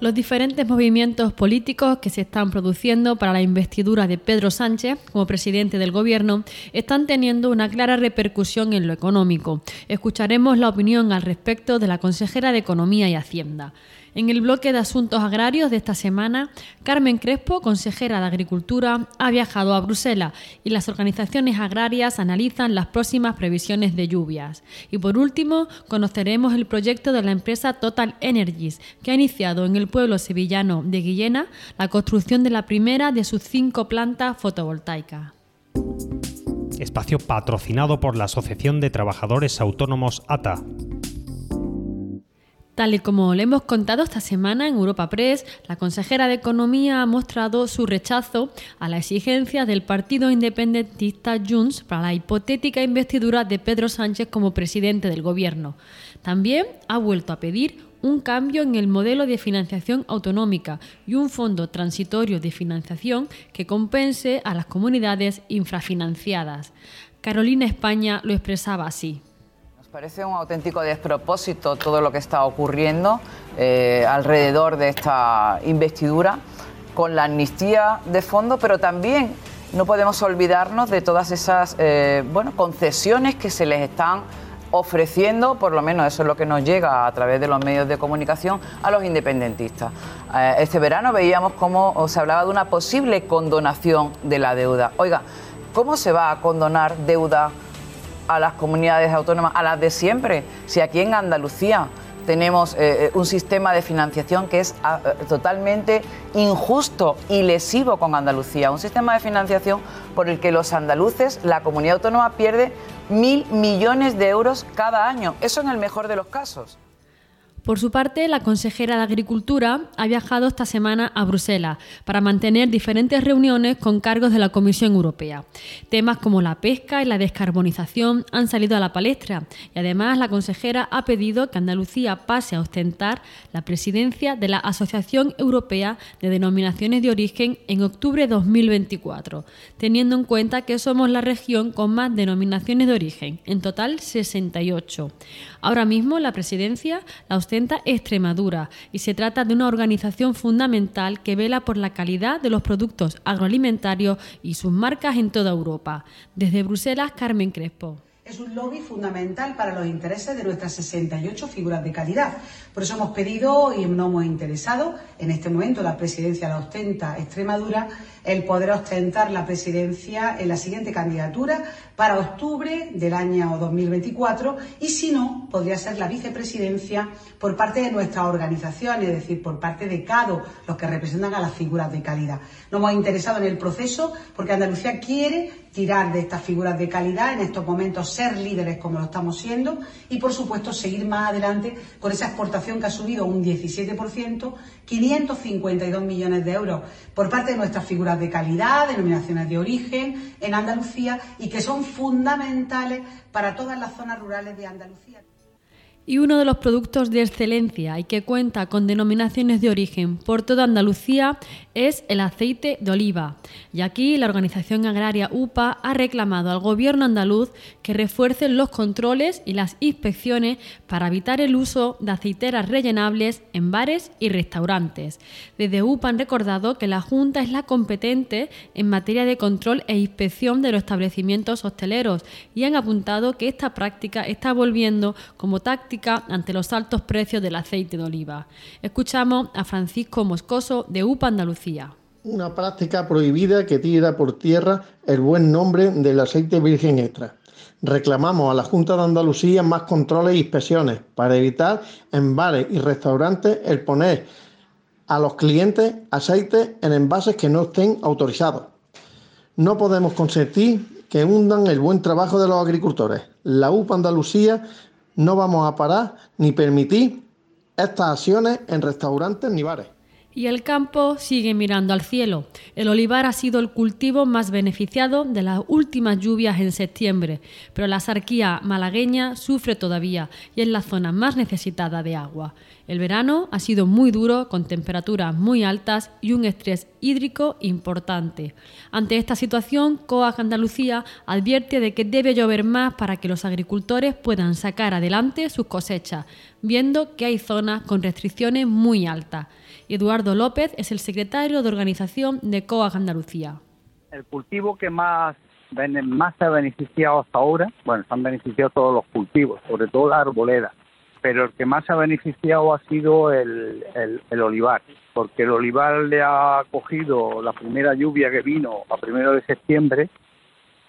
Los diferentes movimientos políticos que se están produciendo para la investidura de Pedro Sánchez como presidente del Gobierno están teniendo una clara repercusión en lo económico. Escucharemos la opinión al respecto de la consejera de Economía y Hacienda. En el bloque de asuntos agrarios de esta semana, Carmen Crespo, consejera de Agricultura, ha viajado a Bruselas y las organizaciones agrarias analizan las próximas previsiones de lluvias. Y por último, conoceremos el proyecto de la empresa Total Energies, que ha iniciado en el pueblo sevillano de Guillena la construcción de la primera de sus cinco plantas fotovoltaicas. Espacio patrocinado por la Asociación de Trabajadores Autónomos ATA. Tal y como le hemos contado esta semana en Europa Press, la consejera de Economía ha mostrado su rechazo a la exigencia del partido independentista Junts para la hipotética investidura de Pedro Sánchez como presidente del Gobierno. También ha vuelto a pedir un cambio en el modelo de financiación autonómica y un fondo transitorio de financiación que compense a las comunidades infrafinanciadas. Carolina España lo expresaba así parece un auténtico despropósito todo lo que está ocurriendo eh, alrededor de esta investidura, con la amnistía de fondo, pero también no podemos olvidarnos de todas esas eh, bueno, concesiones que se les están ofreciendo, por lo menos eso es lo que nos llega a través de los medios de comunicación, a los independentistas. Eh, este verano veíamos cómo se hablaba de una posible condonación de la deuda. Oiga, ¿cómo se va a condonar deuda? A las comunidades autónomas, a las de siempre. Si aquí en Andalucía tenemos eh, eh, un sistema de financiación que es ah, eh, totalmente injusto y lesivo con Andalucía, un sistema de financiación por el que los andaluces, la comunidad autónoma pierde mil millones de euros cada año. Eso en el mejor de los casos. Por su parte, la consejera de Agricultura ha viajado esta semana a Bruselas para mantener diferentes reuniones con cargos de la Comisión Europea. Temas como la pesca y la descarbonización han salido a la palestra y además la consejera ha pedido que Andalucía pase a ostentar la presidencia de la Asociación Europea de Denominaciones de Origen en octubre de 2024, teniendo en cuenta que somos la región con más denominaciones de origen, en total 68. Ahora mismo la presidencia la ostenta Extremadura y se trata de una organización fundamental que vela por la calidad de los productos agroalimentarios y sus marcas en toda Europa. Desde Bruselas, Carmen Crespo es un lobby fundamental para los intereses de nuestras 68 figuras de calidad. Por eso hemos pedido y nos hemos interesado, en este momento la presidencia la ostenta Extremadura, el poder ostentar la presidencia en la siguiente candidatura para octubre del año 2024 y si no, podría ser la vicepresidencia por parte de nuestra organización, es decir, por parte de CADO, los que representan a las figuras de calidad. Nos hemos interesado en el proceso porque Andalucía quiere tirar de estas figuras de calidad, en estos momentos ser líderes como lo estamos siendo y, por supuesto, seguir más adelante con esa exportación que ha subido un 17%, 552 millones de euros por parte de nuestras figuras de calidad, denominaciones de origen en Andalucía y que son fundamentales para todas las zonas rurales de Andalucía y uno de los productos de excelencia y que cuenta con denominaciones de origen por toda Andalucía es el aceite de oliva. Y aquí la organización agraria UPA ha reclamado al gobierno andaluz que refuercen los controles y las inspecciones para evitar el uso de aceiteras rellenables en bares y restaurantes. Desde UPA han recordado que la Junta es la competente en materia de control e inspección de los establecimientos hosteleros y han apuntado que esta práctica está volviendo como táctica ante los altos precios del aceite de oliva. Escuchamos a Francisco Moscoso de UPA Andalucía. Una práctica prohibida que tira por tierra el buen nombre del aceite virgen extra. Reclamamos a la Junta de Andalucía más controles e inspecciones para evitar en bares y restaurantes el poner a los clientes aceite en envases que no estén autorizados. No podemos consentir que hundan el buen trabajo de los agricultores. La UPA Andalucía no vamos a parar ni permitir estas acciones en restaurantes ni bares. Y el campo sigue mirando al cielo. El olivar ha sido el cultivo más beneficiado de las últimas lluvias en septiembre, pero la sarquía malagueña sufre todavía y es la zona más necesitada de agua. El verano ha sido muy duro, con temperaturas muy altas y un estrés hídrico importante. Ante esta situación, COAG Andalucía advierte de que debe llover más para que los agricultores puedan sacar adelante sus cosechas, viendo que hay zonas con restricciones muy altas. Eduardo López es el secretario de organización de COAG Andalucía. El cultivo que más, más se ha beneficiado hasta ahora, bueno, se han beneficiado todos los cultivos, sobre todo la arboleda, pero el que más ha beneficiado ha sido el, el, olivar, porque el olivar le ha cogido la primera lluvia que vino a primero de septiembre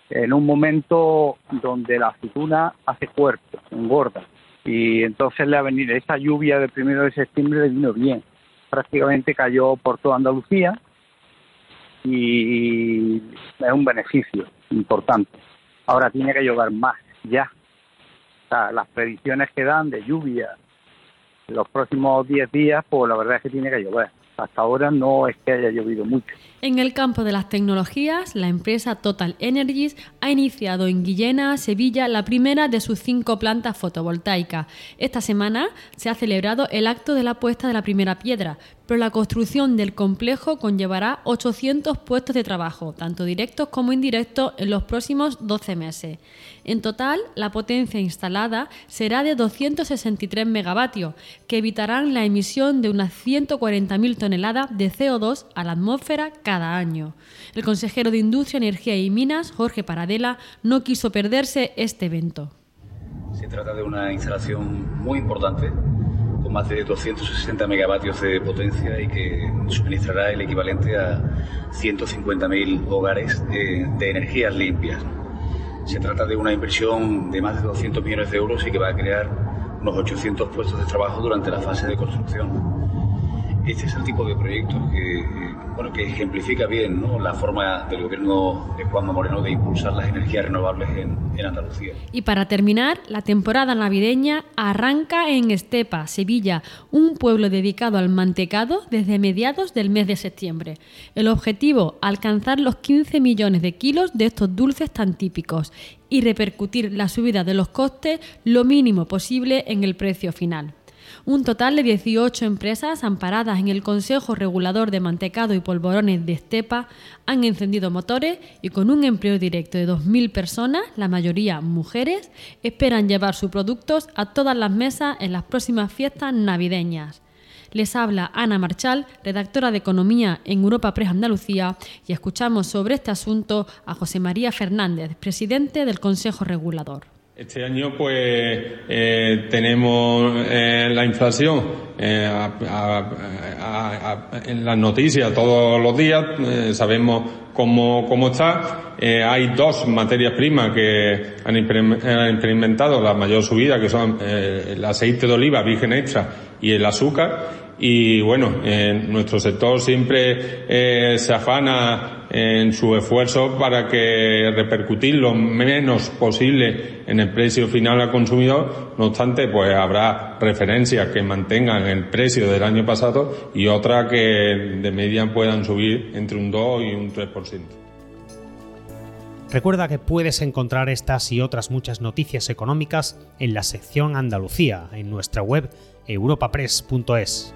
en un momento donde la aceituna hace cuerpo, engorda. Y entonces le ha venido esa lluvia del primero de septiembre le vino bien prácticamente cayó por toda Andalucía y es un beneficio importante. Ahora tiene que llover más, ya. Las predicciones que dan de lluvia los próximos 10 días, pues la verdad es que tiene que llover. Hasta ahora no es que haya llovido mucho. En el campo de las tecnologías, la empresa Total Energies ha iniciado en Guillena, Sevilla, la primera de sus cinco plantas fotovoltaicas. Esta semana se ha celebrado el acto de la puesta de la primera piedra, pero la construcción del complejo conllevará 800 puestos de trabajo, tanto directos como indirectos, en los próximos 12 meses. En total, la potencia instalada será de 263 megavatios, que evitarán la emisión de unas 140.000 toneladas de CO2 a la atmósfera cada año. El consejero de Industria, Energía y Minas, Jorge Paradela, no quiso perderse este evento. Se trata de una instalación muy importante con más de 260 megavatios de potencia y que suministrará el equivalente a 150.000 hogares de, de energías limpias. Se trata de una inversión de más de 200 millones de euros y que va a crear unos 800 puestos de trabajo durante la fase de construcción. Este es el tipo de proyectos que, bueno, que ejemplifica bien la forma del gobierno de Juanma Moreno de impulsar las energías renovables en, en Andalucía. Y para terminar, la temporada navideña arranca en Estepa, Sevilla, un pueblo dedicado al mantecado desde mediados del mes de septiembre. El objetivo, alcanzar los 15 millones de kilos de estos dulces tan típicos y repercutir la subida de los costes lo mínimo posible en el precio final. Un total de 18 empresas amparadas en el Consejo Regulador de Mantecado y Polvorones de Estepa han encendido motores y con un empleo directo de 2.000 personas, la mayoría mujeres, esperan llevar sus productos a todas las mesas en las próximas fiestas navideñas. Les habla Ana Marchal, redactora de Economía en Europa Press Andalucía, y escuchamos sobre este asunto a José María Fernández, presidente del Consejo Regulador. Este año, pues, eh, tenemos eh, la inflación eh, en las noticias todos los días, sabemos cómo, cómo está. hay dos materias primas que han, experimentado la mayor subida, que son el aceite de oliva virgen extra y el azúcar y bueno, en nuestro sector siempre eh, se afana en su esfuerzo para que repercutir lo menos posible en el precio final al consumidor. No obstante, pues habrá referencias que mantengan el precio del año pasado y otras que de media puedan subir entre un 2 y un 3%. Recuerda que puedes encontrar estas y otras muchas noticias económicas en la sección Andalucía en nuestra web europapress.es.